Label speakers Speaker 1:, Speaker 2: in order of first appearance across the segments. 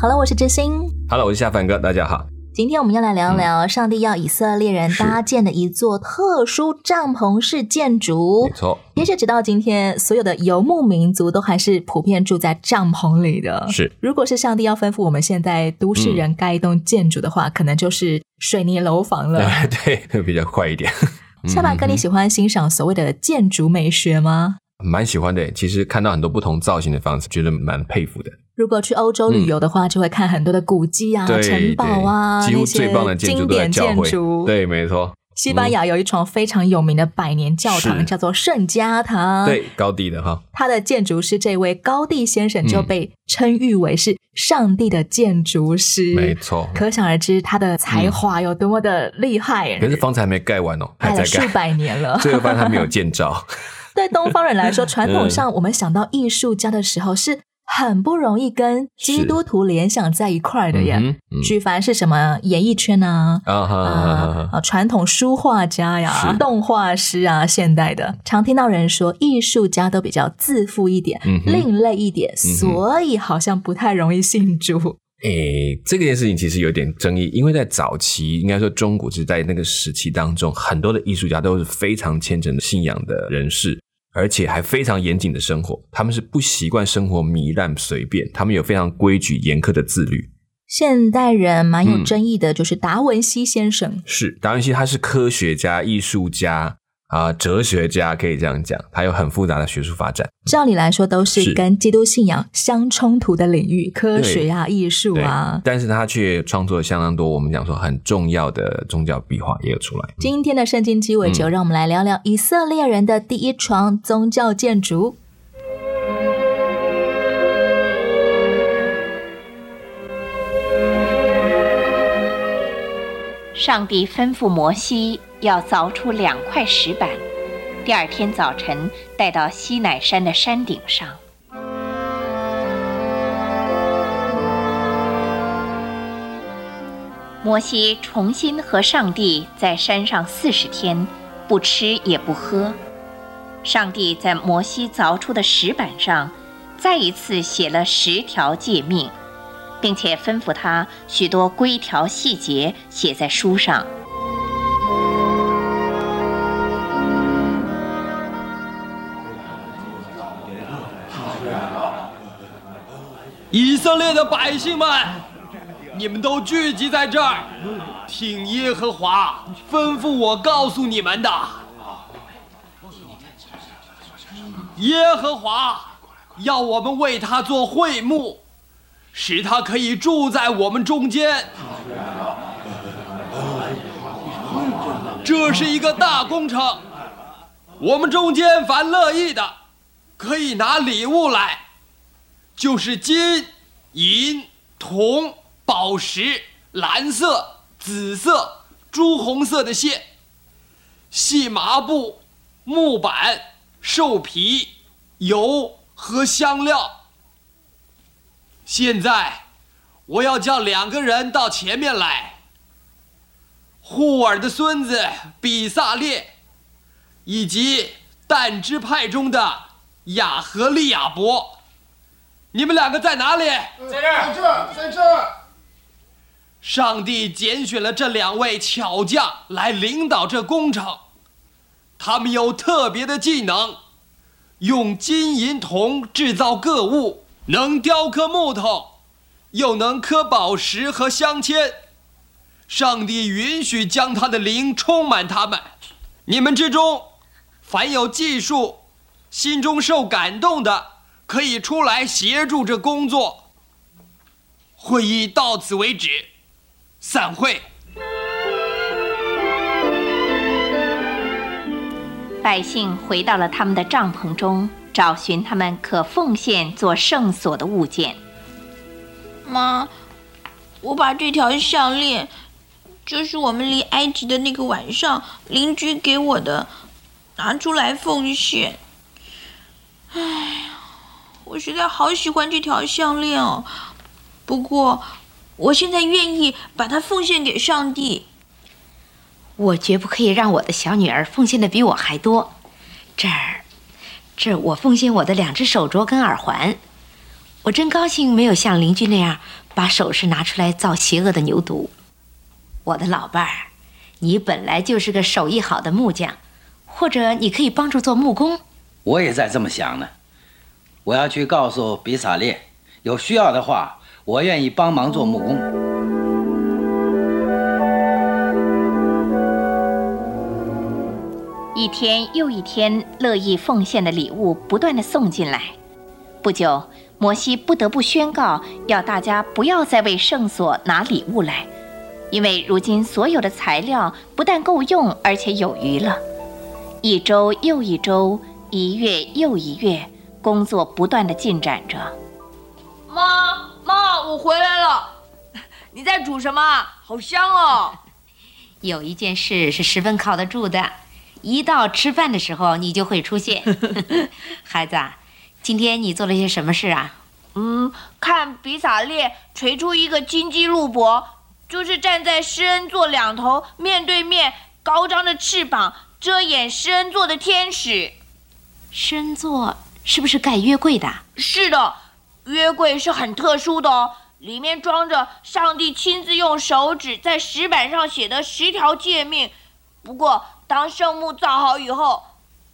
Speaker 1: 好了，我是知心。
Speaker 2: Hello，我是夏凡哥，大家好。
Speaker 1: 今天我们要来聊聊上帝要以色列人搭建的一座特殊帐篷式建筑
Speaker 2: 没。错，
Speaker 1: 其实直到今天，所有的游牧民族都还是普遍住在帐篷里的。
Speaker 2: 是
Speaker 1: 如果是上帝要吩咐我们现在都市人盖一栋建筑的话，可能就是水泥楼房了。
Speaker 2: 对，会比较快一点。
Speaker 1: 夏凡哥，你喜欢欣赏所谓的建筑美学吗？
Speaker 2: 蛮喜欢的，其实看到很多不同造型的房子，觉得蛮佩服的。
Speaker 1: 如果去欧洲旅游的话，就会看很多的古迹啊、城堡啊，
Speaker 2: 对几乎最棒的建筑对，没错，
Speaker 1: 西班牙有一幢非常有名的百年教堂，
Speaker 2: 是
Speaker 1: 叫做圣家堂。，
Speaker 2: 对，高地的哈，
Speaker 1: 它的建筑师这位高地先生就
Speaker 2: 嗯
Speaker 1: 被称誉为是上帝的建筑师。
Speaker 2: 没错。
Speaker 1: 可想而知他的才华有多么的厉害。
Speaker 2: 可是房子还没盖完哦，还
Speaker 1: 盖了数
Speaker 2: 在盖，
Speaker 1: 百年了。
Speaker 2: 最后发现他没有建造。
Speaker 1: 对东方人来说，传统上我们想到艺术家的时候是很不容易跟基督徒联想在一块儿的耶。
Speaker 2: 嗯哼嗯
Speaker 1: 举凡是什么演艺圈啊。
Speaker 2: 啊
Speaker 1: 啊啊！传统书画家呀、
Speaker 2: 是
Speaker 1: 动画师啊，现代的，常听到人说艺术家都比较自负一点、
Speaker 2: 嗯
Speaker 1: 另类一点，所以好像不太容易信主。
Speaker 2: 诶，这件事情其实有点争议，因为在早期，应该说中古是在那个时期当中，很多的艺术家都是非常虔诚的信仰的人士，而且还非常严谨的生活。他们是不习惯生活糜烂随便，他们有非常规矩严苛的自律。
Speaker 1: 现代人蛮有
Speaker 2: 嗯
Speaker 1: 争议的，就是达文西先生。
Speaker 2: 是达文西，他是科学家、艺术家啊、哲学家，可以这样讲，他有很复杂的学术发展。
Speaker 1: 照理来说，都是
Speaker 2: 是
Speaker 1: 跟基督信仰相冲突的领域，科学啊、艺术
Speaker 2: 对
Speaker 1: 啊。
Speaker 2: 但是他却创作了相当多我们讲说很重要的宗教壁画也有出来。
Speaker 1: 今天的圣经鸡尾酒，
Speaker 2: 嗯
Speaker 1: 让我们来聊聊以色列人的第一床宗教建筑。
Speaker 3: 上帝吩咐摩西要凿出两块石板，第二天早晨带到西乃山的山顶上。摩西重新和上帝在山上四十天，不吃也不喝。上帝在摩西凿出的石板上，再一次写了十条诫命。并且吩咐他许多规条细节写在书上。
Speaker 4: 以色列的百姓们，你们都聚集在这儿，听耶和华吩咐我告诉你们的。耶和华要我们为他做会幕，使他可以住在我们中间。这是一个大工程，我们中间凡乐意的，可以拿礼物来。就是金、银、铜、宝石、蓝色、紫色、朱红色的线、细麻布、木板、兽皮、油和香料。现在，我要叫两个人到前面来。护尔的孙子比萨列，以及但支派中的雅和利亚伯。你们两个在哪里？
Speaker 5: 在这儿，在这儿，在这儿。
Speaker 4: 上帝拣选了这两位巧匠来领导这工程，他们有特别的技能，用金银铜制造各物，能雕刻木头，又能刻宝石和镶嵌。上帝允许将他的灵充满他们。你们之中，凡有技术、心中受感动的，可以出来协助这工作。会议到此为止，散会。
Speaker 3: 百姓回到了他们的帐篷中，找寻他们可奉献做圣所的物件。
Speaker 6: 妈，
Speaker 7: 我把这条项链，就是我们离埃及的那个晚上邻居给我的，拿出来奉献。哎呀，我实在好喜欢这条项链哦。不过，我现在愿意把它奉献给上帝。
Speaker 8: 我绝不可以让我的小女儿奉献的比我还多。这儿，这儿我奉献我的两只手镯跟耳环。我真高兴，没有像邻居那样把首饰拿出来造邪恶的牛犊。我的老伴儿，你本来就是个手艺好的木匠，或者你可以帮助做木工。
Speaker 6: 我也在这么想呢。我要去告诉比萨列，有需要的话，我愿意帮忙做木工。
Speaker 8: 一天又一天，乐意奉献的礼物不断的送进来。不久，摩西不得不宣告，要大家不要再为圣所拿礼物来，因为如今所有的材料不但够用，而且有余了。一周又一周，一月又一月，工作不断的进展着。
Speaker 7: 妈妈，我回来了，你在煮什么？好香哦！
Speaker 8: 有一件事是十分靠得住的。一到吃饭的时候，你就会出现。孩子，今天你做了些什么事啊？
Speaker 7: 嗯，看比萨列锤出一个金鸡鹿脖，就是站在施恩座两头面对面，高张着翅膀遮掩施恩座的天使。
Speaker 8: 施恩座是不是盖约柜的？
Speaker 7: 是的，约柜是很特殊的哦，里面装着上帝亲自用手指在石板上写的十条诫命。不过。当圣木造好以后，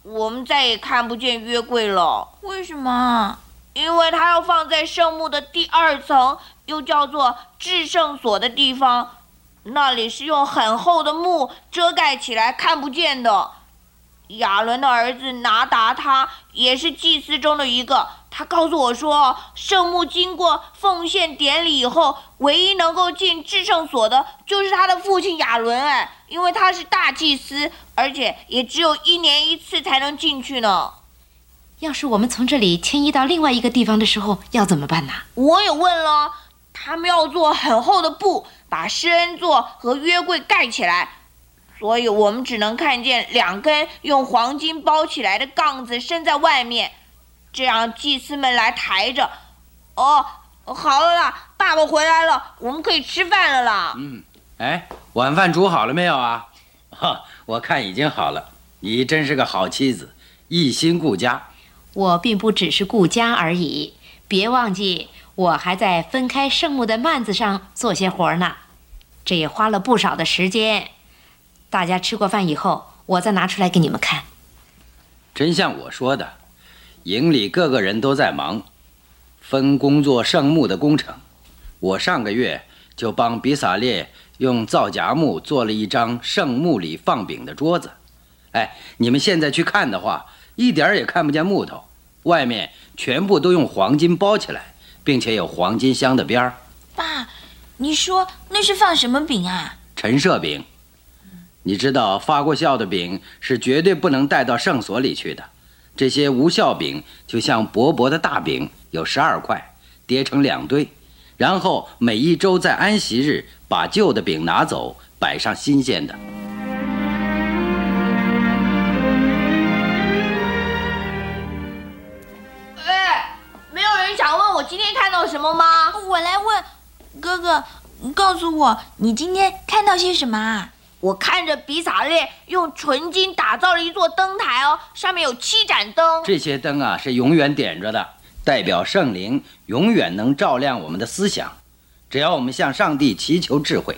Speaker 7: 我们再也看不见约柜了。
Speaker 9: 为什么？
Speaker 7: 因为它要放在圣木的第二层，又叫做至圣所的地方，那里是用很厚的木遮盖起来，看不见的。亚伦的儿子拿达他也是祭司中的一个。他告诉我说，圣木经过奉献典礼以后，唯一能够进至圣所的，就是他的父亲亚伦。哎，因为他是大祭司，而且也只有一年一次才能进去呢。
Speaker 8: 要是我们从这里迁移到另外一个地方的时候，要怎么办呢？
Speaker 7: 我也问了，他们要做很厚的布，把施恩座和约柜盖起来。所以我们只能看见两根用黄金包起来的杠子伸在外面，这样祭司们来抬着。哦，好了啦，爸爸回来了，我们可以吃饭了啦。
Speaker 6: 嗯，哎，晚饭煮好了没有啊？哈，我看已经好了。你真是个好妻子，一心顾家。
Speaker 8: 我并不只是顾家而已，别忘记我还在分开圣木的幔子上做些活呢，这也花了不少的时间。大家吃过饭以后，我再拿出来给你们看。
Speaker 6: 真像我说的，营里各个人都在忙，分工做圣木的工程。我上个月就帮比萨列用皂荚木做了一张圣木里放饼的桌子。哎，你们现在去看的话，一点也看不见木头，外面全部都用黄金包起来，并且有黄金镶的边儿。
Speaker 7: 爸，你说那是放什么饼啊？
Speaker 6: 陈设饼。你知道发过酵的饼是绝对不能带到圣所里去的。这些无酵饼就像薄薄的大饼，有十二块，叠成两堆，然后每一周在安息日把旧的饼拿走，摆上新鲜的。
Speaker 7: 哎，没有人想问我今天看到什么吗？
Speaker 9: 我来问，哥哥，告诉我你今天看到些什么啊？
Speaker 7: 我看着比萨列用纯金打造了一座灯台哦，上面有七盏灯。
Speaker 6: 这些灯啊是永远点着的，代表圣灵永远能照亮我们的思想。只要我们向上帝祈求智慧。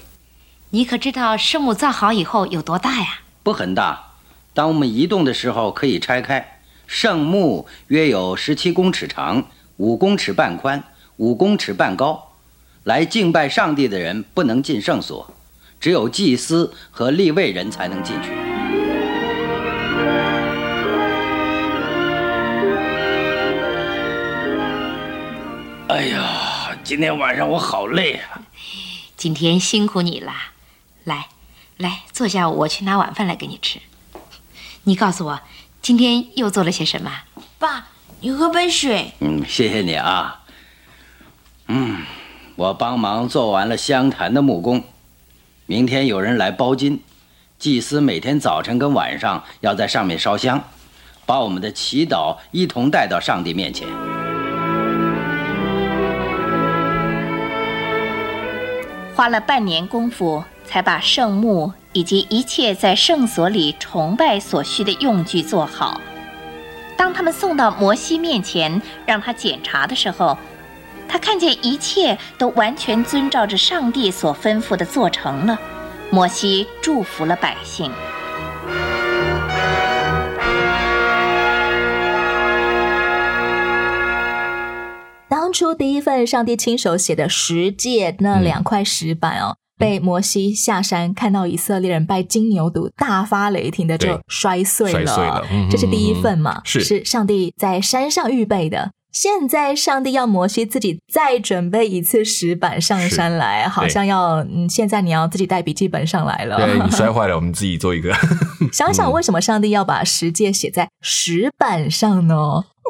Speaker 8: 你可知道圣母造好以后有多大呀？
Speaker 6: 不很大，当我们移动的时候可以拆开。圣木约有十七公尺长，五公尺半宽，五公尺半高。来敬拜上帝的人不能进圣所。只有祭司和立位人才能进去。哎呀，今天晚上我好累啊！
Speaker 8: 今天辛苦你了，来，来坐下，我去拿晚饭来给你吃。你告诉我，今天又做了些什么？
Speaker 9: 爸，你喝杯水。
Speaker 6: 嗯，谢谢你啊。嗯，我帮忙做完了湘潭的木工，明天有人来包金，祭司每天早晨跟晚上要在上面烧香，把我们的祈祷一同带到上帝面前。
Speaker 3: 花了半年功夫，才把圣木以及一切在圣所里崇拜所需的用具做好。当他们送到摩西面前，让他检查的时候，他看见一切都完全遵照着上帝所吩咐的做成了。摩西祝福了百姓。
Speaker 1: 当初第一份上帝亲手写的十诫那两块石板哦，被摩西下山看到以色列人拜金牛犊，大发雷霆的就摔碎了。
Speaker 2: 摔碎了嗯
Speaker 1: 这是第一份嘛？
Speaker 2: 是
Speaker 1: 是上帝在山上预备的。现在上帝要摩西自己再准备一次石板上山来，好像要嗯，现在你要自己带笔记本上来了。
Speaker 2: 对你 摔坏了，我们自己做一个。
Speaker 1: 想想为什么上帝要把十诫写在石板上呢？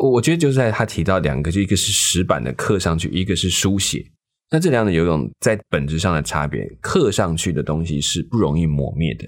Speaker 2: 我我觉得就是在他提到两个，就一个是石板的刻上去，一个是书写。那这两种有一种在本质上的差别，刻上去的东西是不容易磨灭的，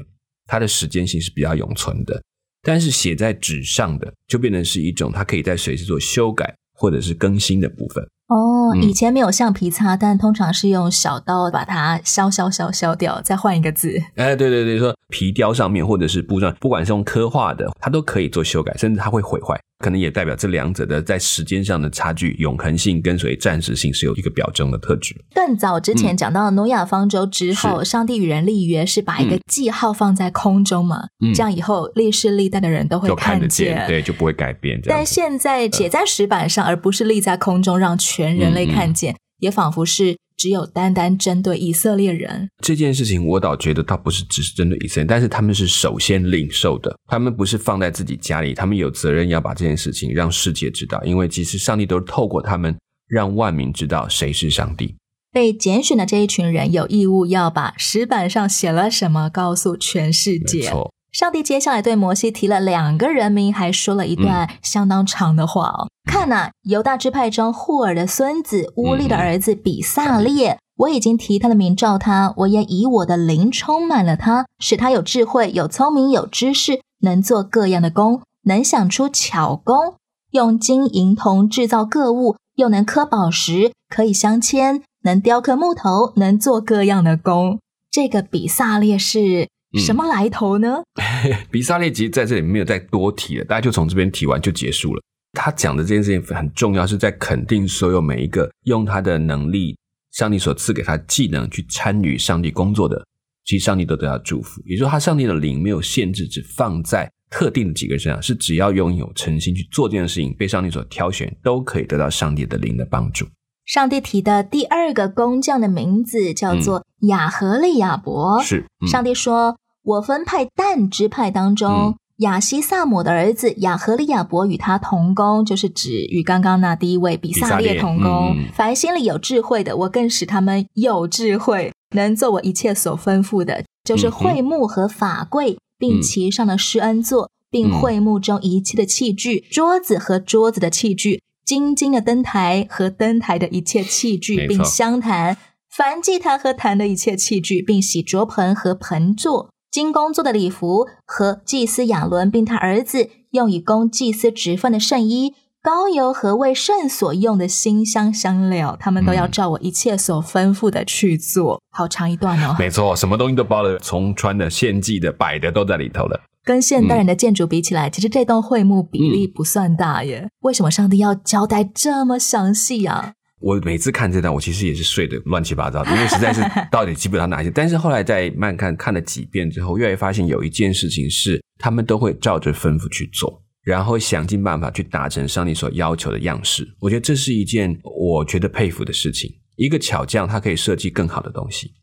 Speaker 2: 它的时间性是比较永存的。但是写在纸上的，就变成是一种它可以在随时做修改或者是更新的部分。
Speaker 1: 哦，
Speaker 2: 嗯
Speaker 1: 以前没有橡皮擦，但通常是用小刀把它削削削削掉，再换一个字。
Speaker 2: 哎，对对对，说皮雕上面或者是布上，不管是用刻画的，它都可以做修改，甚至它会毁坏，可能也代表这两者的在时间上的差距、永恒性跟随暂时性是有一个表征的特质。
Speaker 1: 更早之前讲到挪亚方舟之后，上帝与人立约是把一个记号放在空中嘛，
Speaker 2: 嗯
Speaker 1: 这样以后历世历代的人都会
Speaker 2: 就看得
Speaker 1: 见。
Speaker 2: 对，就不会改变。
Speaker 1: 但现在写在石板上，而不是立在空中，让全人类看见，也仿佛是只有单单针对以色列人。
Speaker 2: 这件事情，我倒觉得倒不是只是针对以色列，但是他们是首先领受的，他们不是放在自己家里，他们有责任要把这件事情让世界知道，因为其实上帝都是透过他们让万民知道谁是上帝。
Speaker 1: 被拣选的这一群人有义务要把石板上写了什么告诉全世界
Speaker 2: 没
Speaker 1: 界。
Speaker 2: 错，
Speaker 1: 上帝接下来对摩西提了两个人名，还说了一段相当长的话哦。看呐、犹大支派中户尔的孙子乌利的儿子比萨列，我已经提他的名召他，我也以我的灵充满了他，使他有智慧、有聪明、有知识，能做各样的工，能想出巧工，用金银铜制造各物，又能刻宝石，可以镶嵌，能雕刻木头，能做各样的工。这个比萨列是什么来头呢？
Speaker 2: 比萨列其实在这里没有再多提了，大家就从这边提完就结束了。他讲的这件事情很重要，是在肯定所有每一个用他的能力，上帝所赐给他技能去参与上帝工作的，其实上帝都得到祝福。也就是说，他上帝的灵没有限制，只放在特定的几个人身上，是只要拥有诚心去做这件事情，被上帝所挑选，都可以得到上帝的灵的帮助。
Speaker 1: 上帝提的第二个工匠的名字叫做雅和利亚伯。
Speaker 2: 是，嗯
Speaker 1: 上帝说：“我分派但支派当中，
Speaker 2: 嗯。
Speaker 1: 亚西萨姆的儿子亚和利亚伯与他同工，就是指与刚刚那第一位比萨列同工。凡心里有智慧的，我更使他们有智慧，能做我一切所吩咐的，就是会幕和法柜，并
Speaker 2: 嗯。
Speaker 1: 其上的施恩座，并
Speaker 2: 嗯。
Speaker 1: 会幕中一切的器具，桌子和桌子的器具。”金金的灯台和灯台的一切器具，并香坛，凡祭坛和坛的一切器具，并洗濯盆和盆座，金工做的礼服和祭司亚伦并他儿子用以供祭司职分的圣衣、膏油和为圣所用的馨香香料，他们都要
Speaker 2: 嗯
Speaker 1: 照我一切所吩咐的去做。好长一段哦，
Speaker 2: 没错，什么东西都包了，从穿的、献祭的、摆的都在里头了。
Speaker 1: 跟现代人的建筑比起来，其实这栋会幕比例不算大耶。为什么上帝要交代这么详细啊？
Speaker 2: 我每次看这段，我其实也是睡得乱七八糟的，因为实在是 到底记不了哪些。但是后来在慢看看了几遍之后，越来越发现有一件事情是他们都会照着吩咐去做，然后想尽办法去达成上帝所要求的样式。我觉得这是一件我觉得佩服的事情。一个巧匠，他可以设计更好的东西，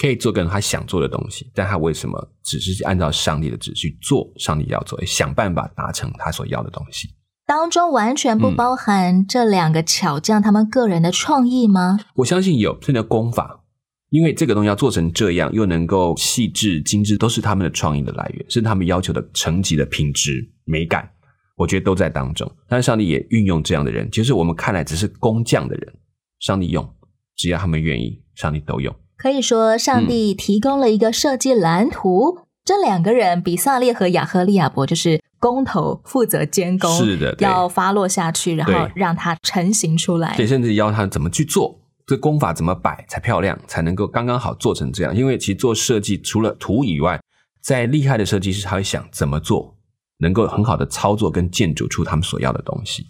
Speaker 2: 可以做更他想做的东西，但他为什么只是按照上帝的旨去做上帝要做，想办法达成他所要的东西？
Speaker 1: 当中完全
Speaker 2: 嗯
Speaker 1: 不包含这两个巧匠他们个人的创意吗？
Speaker 2: 我相信有这的功法，因为这个东西要做成这样，又能够细致精致，都是他们的创意的来源，是他们要求的层级的品质美感，我觉得都在当中。但是上帝也运用这样的人，其实我们看来只是工匠的人，上帝用只要他们愿意，上帝都用。
Speaker 1: 可以说，上帝提供了一个设计蓝图。这两个人，比萨列和雅赫利亚伯，就是工头负责监工，
Speaker 2: 是的，
Speaker 1: 要发落下去，然后让它成型出来。
Speaker 2: 对，甚至要他怎么去做，这工法怎么摆才漂亮，才能够刚刚好做成这样。因为其实做设计除了图以外，在厉害的设计师，他会想怎么做能够很好的操作跟建筑出他们所要的东西。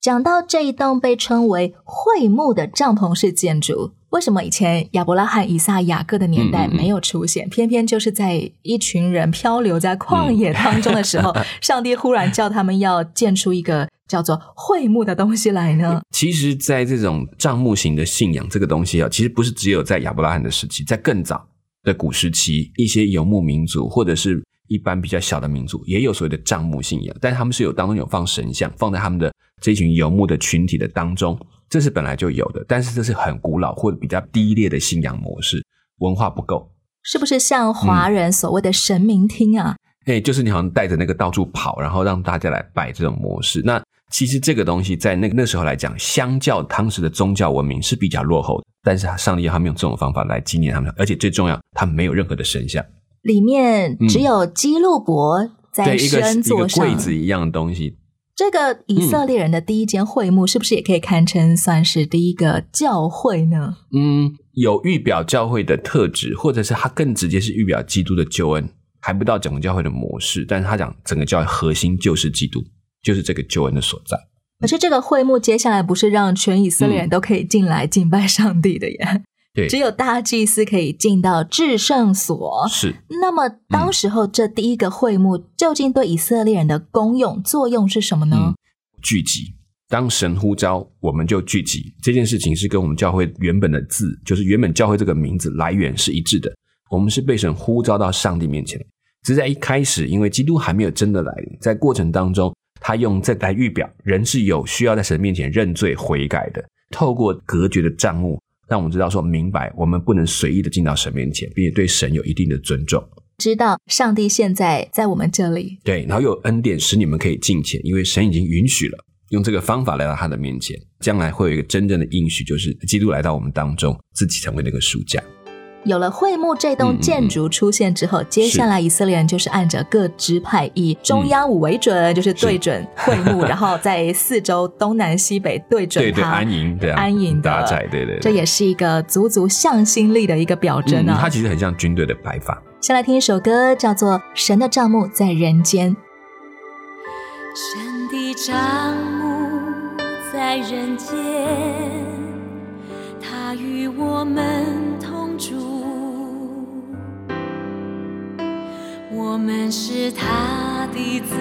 Speaker 1: 讲到这一栋被称为会幕的帐篷式建筑，为什么以前亚伯拉罕、以撒、雅各的年代没有出现？偏偏就是在一群人漂流在旷野当中的时候，上帝忽然叫他们要建出一个叫做会幕的东西来呢？
Speaker 2: 其实，在这种帐幕型的信仰这个东西啊，其实不是只有在亚伯拉罕的时期，在更早的古时期，一些游牧民族或者是一般比较小的民族也有所谓的帐幕信仰，但他们是有当中有放神像，放在他们的。这群游牧的群体的当中，这是本来就有的，但是这是很古老或者比较低劣的信仰模式，文化不够，
Speaker 1: 是不是像华人所谓的神明厅啊？
Speaker 2: 哎，就是你好像带着那个到处跑，然后让大家来拜这种模式。那其实这个东西在那那时候来讲，相较当时的宗教文明是比较落后的。但是上帝他们用这种方法来纪念他们，而且最重要，他们没有任何的神像，
Speaker 1: 里面只有基路伯在
Speaker 2: 身
Speaker 1: 座
Speaker 2: 上，柜子一样的东西。
Speaker 1: 这个以色列人的第一间会幕，是不是也可以堪称算是第一个教会呢？
Speaker 2: 嗯，有预表教会的特质，或者是它更直接是预表基督的救恩，还不到整个教会的模式。但是他讲整个教会核心就是基督，就是这个救恩的所在。
Speaker 1: 可是这个会幕接下来不是让全以色列人都可以进来敬拜上帝的耶？只有大祭司可以进到至圣所。
Speaker 2: 是。
Speaker 1: 那么，当时候这第一个会幕究竟对以色列人的功用作用是什么呢？
Speaker 2: 聚集。当神呼召，我们就聚集。这件事情是跟我们教会原本的字，就是原本教会这个名字来源是一致的。我们是被神呼召到上帝面前。只是在一开始，因为基督还没有真的来临，在过程当中，他用这来预表人是有需要在神面前认罪悔改的。透过隔绝的账目。让我们知道说明白，我们不能随意的进到神面前，并且对神有一定的尊重。
Speaker 1: 知道上帝现在在我们这里，
Speaker 2: 对，然后有恩典使你们可以进前，因为神已经允许了用这个方法来到他的面前。将来会有一个真正的应许，就是基督来到我们当中，自己成为那个书架。
Speaker 1: 有了会幕这栋建筑出现之后，接下来以色列人就是按着各支派以中央五为准，就是对准会幕，然后在四周东南西北对准它，
Speaker 2: 对对安营，对
Speaker 1: 安营
Speaker 2: 搭寨，对对，
Speaker 1: 这也是一个足足向心力的一个表征啊。
Speaker 2: 它其实很像军队的摆法。
Speaker 1: 先来听一首歌，叫做《神的帐幕在人间》。
Speaker 10: 神的帐幕在人间，他与我们。我们是他的子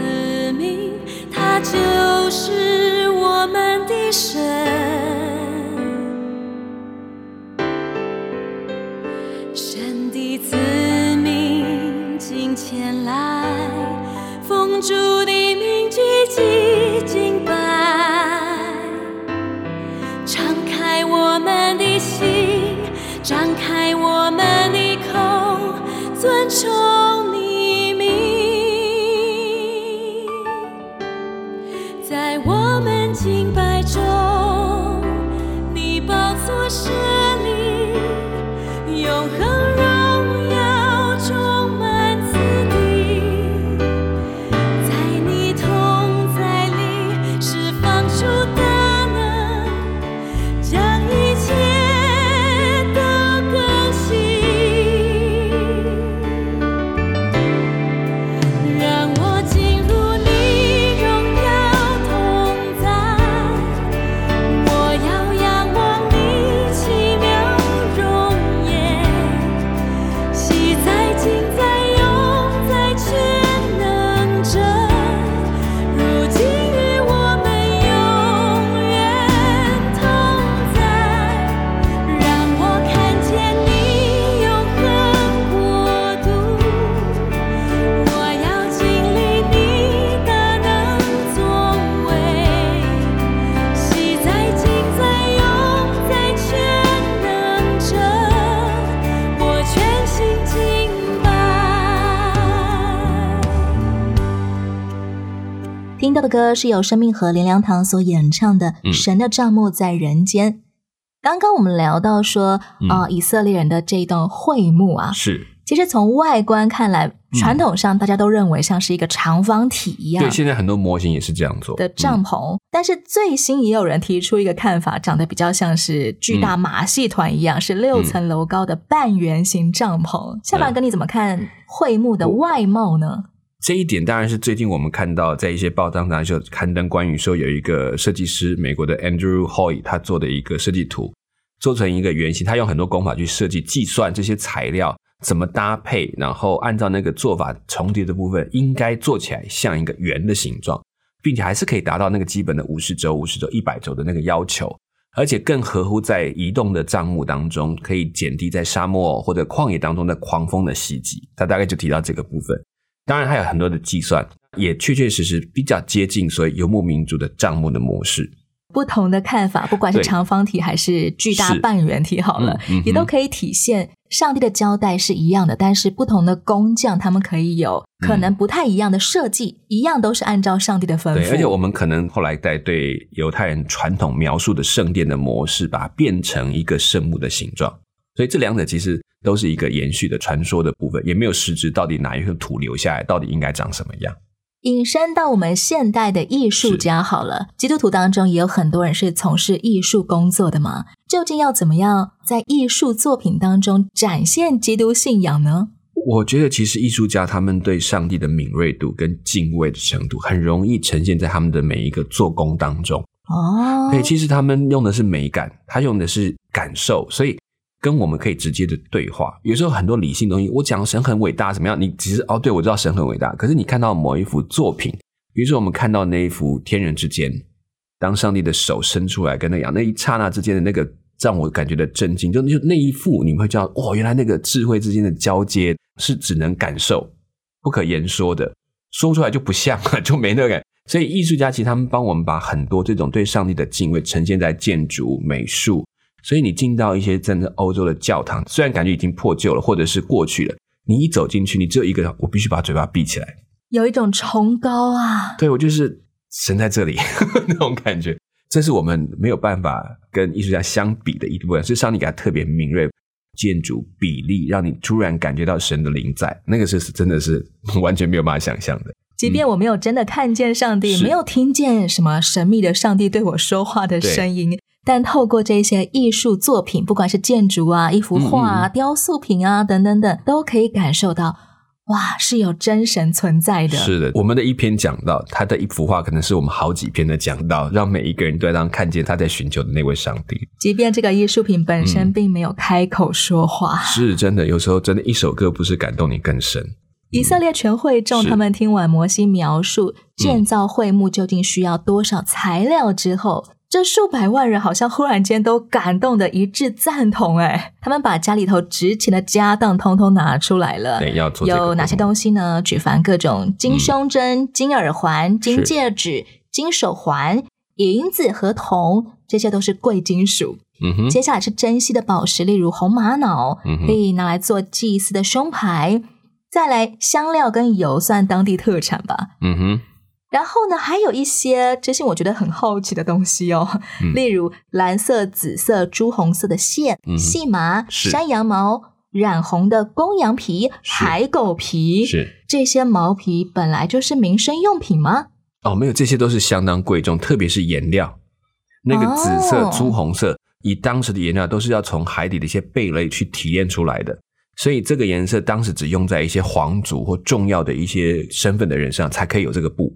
Speaker 10: 民，他就是我们的神。神的子民今前来，奉主的名聚集 wishing
Speaker 1: 这的歌是由生命和林良堂所演唱的《神的帐幕在人间》。刚刚我们聊到说，啊、以色列人的这一栋会幕啊，
Speaker 2: 是。
Speaker 1: 其实从外观看来，传统上大家都认为像是一个长方体一样。
Speaker 2: 对，现在很多模型也是这样做。
Speaker 1: 的帐篷，但是最新也有人提出一个看法，长得比较像是巨大马戏团一样，是六层楼高的半圆形帐篷。下巴哥，你怎么看会幕的外貌呢？
Speaker 2: 这一点当然是最近我们看到在一些报章上就刊登关于说有一个设计师，美国的 Andrew Hoy 他做的一个设计图，做成一个圆形，他用很多工法去设计计算这些材料怎么搭配，然后按照那个做法重叠的部分，应该做起来像一个圆的形状，并且还是可以达到那个基本的五十轴、五十轴、一百轴的那个要求。而且更合乎在移动的帐目当中，可以减低在沙漠或者旷野当中的狂风的袭击。他大概就提到这个部分。当然还有很多的计算，也确确实实比较接近所谓游牧民族的账目的模式。
Speaker 1: 不同的看法，不管是长方体还是巨大半圆体，好了，
Speaker 2: 嗯嗯
Speaker 1: 也都可以体现上帝的交代是一样的，但是不同的工匠他们可以有可能不太一样的设计，一样都是按照上帝的吩咐。
Speaker 2: 对，而且我们可能后来在对犹太人传统描述的圣殿的模式，把它变成一个圣母的形状。所以这两者其实都是一个延续的传说的部分，也没有实质到底哪一个土留下来，到底应该长什么样。
Speaker 1: 引申到我们现代的艺术家好了，基督徒当中也有很多人是从事艺术工作的嘛。究竟要怎么样在艺术作品当中展现基督信仰呢？
Speaker 2: 我觉得其实艺术家他们对上帝的敏锐度跟敬畏的程度，很容易呈现在他们的每一个做工当中。
Speaker 1: 哦，
Speaker 2: 对，其实他们用的是美感，他用的是感受，所以跟我们可以直接的对话。有时候很多理性东西，我讲神很伟大怎么样，你其实哦，对我知道神很伟大，可是你看到某一幅作品，比如说我们看到那一幅天人之间，当上帝的手伸出来跟那样，那一刹那之间的那个让我感觉的震惊，就就那一幅，你们会知道，哇，原来那个智慧之间的交接是只能感受，不可言说的，说出来就不像了，就没那个感。所以艺术家其实他们帮我们把很多这种对上帝的敬畏呈现在建筑、美术。所以你进到一些真的欧洲的教堂，虽然感觉已经破旧了，或者是过去了，你一走进去，你只有一个，我必须把嘴巴闭起来。
Speaker 1: 有一种崇高啊，
Speaker 2: 对我就是神在这里那种感觉，这是我们没有办法跟艺术家相比的一部分，是上帝给他特别敏锐。建筑比例让你突然感觉到神的灵在，那个是真的是完全没有办法想象的。
Speaker 1: 即便我没有真的看见上帝，
Speaker 2: 是
Speaker 1: 没有听见什么神秘的上帝对我说话的声音，但透过这些艺术作品，不管是建筑啊、一幅画啊、
Speaker 2: 嗯嗯
Speaker 1: 雕塑品啊等等等，都可以感受到，哇，是有真神存在的。
Speaker 2: 是的，我们的一篇讲到他的一幅画，可能是我们好几篇的讲到，让每一个人都让看见他在寻求的那位上帝。
Speaker 1: 即便这个艺术品本身
Speaker 2: 嗯
Speaker 1: 并没有开口说话，
Speaker 2: 是真的，有时候真的一首歌不是感动你更深。
Speaker 1: 以色列全会众他们听完摩西描述建造会幕究竟需要多少材料之后，这数百万人好像忽然间都感动的一致赞同。哎，他们把家里头值钱的家当通通拿出来了。
Speaker 2: 对，要做
Speaker 1: 有哪些东西呢？举凡各种金胸针、金耳环、金戒指、金手环、银子和铜，这些都是贵金属。
Speaker 2: 嗯哼，
Speaker 1: 接下来是珍稀的宝石，例如红玛瑙，
Speaker 2: 嗯
Speaker 1: 可以拿来做祭祀的胸牌。再来香料跟油算当地特产吧。
Speaker 2: 嗯哼，
Speaker 1: 然后呢，还有一些这些我觉得很好奇的东西哦，
Speaker 2: 嗯。
Speaker 1: 例如蓝色、紫色、朱红色的线、
Speaker 2: 嗯
Speaker 1: 细麻、山羊毛、染红的公羊皮、海狗皮，
Speaker 2: 是。
Speaker 1: 这些毛皮本来就是民生用品吗？
Speaker 2: 哦，没有，这些都是相当贵重，特别是颜料，那个紫色、
Speaker 1: 哦
Speaker 2: 朱红色，以当时的颜料都是要从海底的一些贝类去提炼出来的，所以这个颜色当时只用在一些皇族或重要的一些身份的人身上才可以有这个布，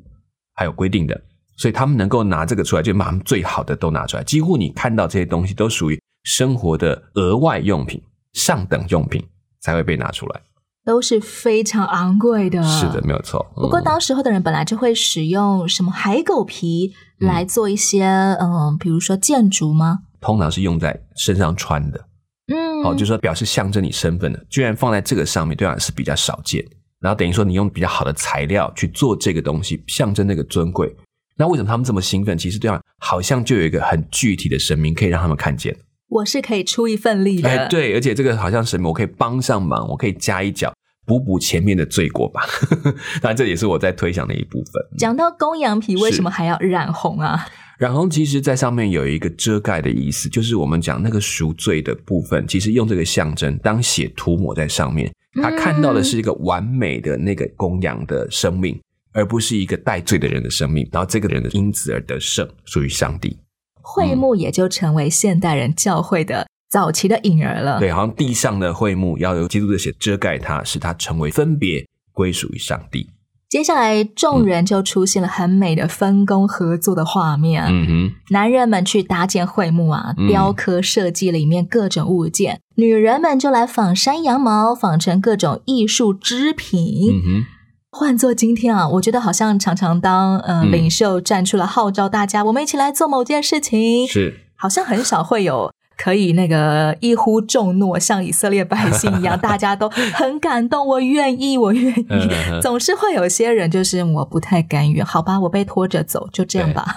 Speaker 2: 还有规定的，所以他们能够拿这个出来，就把他们最好的都拿出来。几乎你看到这些东西都属于生活的额外用品、上等用品才会被拿出来。
Speaker 1: 都是非常昂贵的。
Speaker 2: 是的，没有错。
Speaker 1: 不过
Speaker 2: 嗯
Speaker 1: 当时候的人本来就会使用什么海狗皮来做一些嗯、比如说建筑吗？
Speaker 2: 通常是用在身上穿的。
Speaker 1: 嗯，
Speaker 2: 哦，就是说表示象征你身份的，居然放在这个上面，对啊是比较少见。然后等于说你用比较好的材料去做这个东西，象征那个尊贵。那为什么他们这么兴奋？其实对啊，好像就有一个很具体的神明可以让他们看见。
Speaker 1: 我是可以出一份力的。
Speaker 2: 哎，对，而且这个好像神明，我可以帮上忙，我可以加一脚，补补前面的罪过吧。当然，这也是我在推想的一部分。
Speaker 1: 讲到公羊皮，为什么还要染红啊？
Speaker 2: 染红其实在上面有一个遮盖的意思，就是我们讲那个赎罪的部分，其实用这个象征当血涂抹在上面，他看到的是一个完美的那个供养的生命，而不是一个带罪的人的生命。然后这个人的因此而得胜，属于上帝。
Speaker 1: 会幕也就成为现代人教会的早期的影儿了。
Speaker 2: 对，好像地上的会幕要由基督的血遮盖它，使它成为分别归属于上帝。
Speaker 1: 接下来，众人就出现了很美的分工合作的画面。
Speaker 2: 嗯哼，
Speaker 1: 男人们去搭建会幕啊，雕刻设计里面各种物件；女人们就来仿山羊毛，仿成各种艺术织品。
Speaker 2: 嗯哼，
Speaker 1: 换做今天啊，我觉得好像常常当呃领袖站出来号召大家，我们一起来做某件事情，
Speaker 2: 是。
Speaker 1: 好像很少会有。可以那个一呼众诺，像以色列百姓一样，大家都很感动。我愿意，我愿意。总是会有些人就是我不太甘愿，好吧，我被拖着走，就这样吧。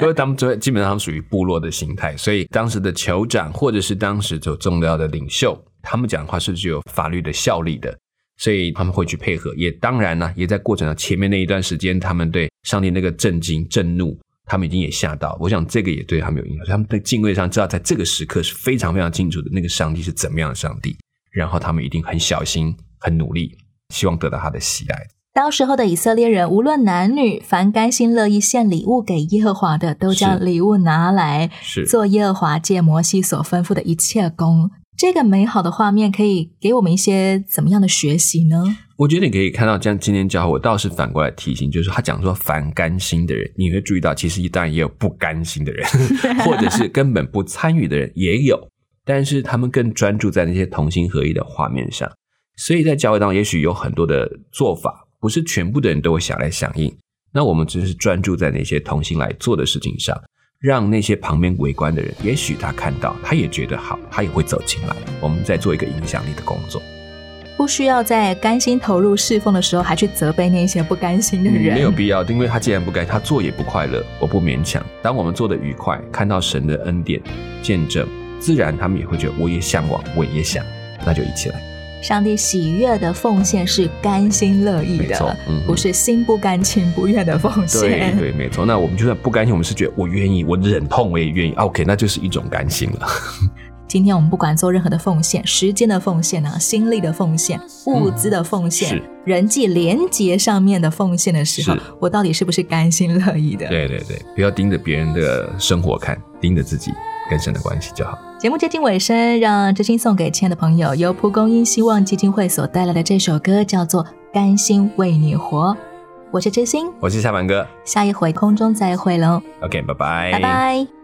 Speaker 2: 因为 他们基本上属于部落的形态，所以当时的酋长或者是当时就重要的领袖，他们讲的话是具有法律的效力的，所以他们会去配合。也当然呢，也在过程的前面那一段时间，他们对上帝那个震惊、震怒。他们已经也吓到，我想这个也对他们有影响。他们在敬畏上知道，在这个时刻是非常非常清楚的，那个上帝是怎么样的上帝。然后他们一定很小心、很努力，希望得到他的喜爱。
Speaker 1: 到时候的以色列人，无论男女，凡甘心乐意献礼物给耶和华的，都将礼物拿来是做耶和华借摩西所吩咐的一切工。这个美好的画面可以给我们一些怎么样的学习呢？
Speaker 2: 我觉得你可以看到，像今天教会，我倒是反过来提醒，就是他讲说凡甘心的人，你会注意到，其实当然也有不甘心的人，或者是根本不参与的人也有，但是他们更专注在那些同心合一的画面上。所以在教会当中，也许有很多的做法，不是全部的人都会想来响应。那我们只是专注在那些同心来做的事情上。让那些旁边围观的人，也许他看到，他也觉得好，他也会走进来。我们在做一个影响力的工作，
Speaker 1: 不需要在甘心投入侍奉的时候，还去责备那些不甘心的人。
Speaker 2: 没有必要，因为他既然不该，他做也不快乐，我不勉强。当我们做的愉快，看到神的恩典见证，自然他们也会觉得我也向往，我也想，那就一起来。
Speaker 1: 上帝喜悦的奉献是甘心乐意的，不是心不甘情不愿的奉献。
Speaker 2: 对对，没错。那我们就算不甘心，我们是觉得我愿意，我忍痛我也愿意。OK，那就是一种甘心了。
Speaker 1: 今天我们不管做任何的奉献，时间的奉献啊，心力的奉献，物资的奉献，人际连接上面的奉献的时候，我到底是不是甘心乐意的？
Speaker 2: 对对对，不要盯着别人的生活看，盯着自己跟神的关系就好。
Speaker 1: 节目接近尾声，让真心送给亲爱的朋友，由蒲公英希望基金会所带来的这首歌叫做《甘心为你活》。我是真心，
Speaker 2: 我是夏凡哥，
Speaker 1: 下一回空中再会喽。
Speaker 2: OK，拜拜，
Speaker 1: 拜拜。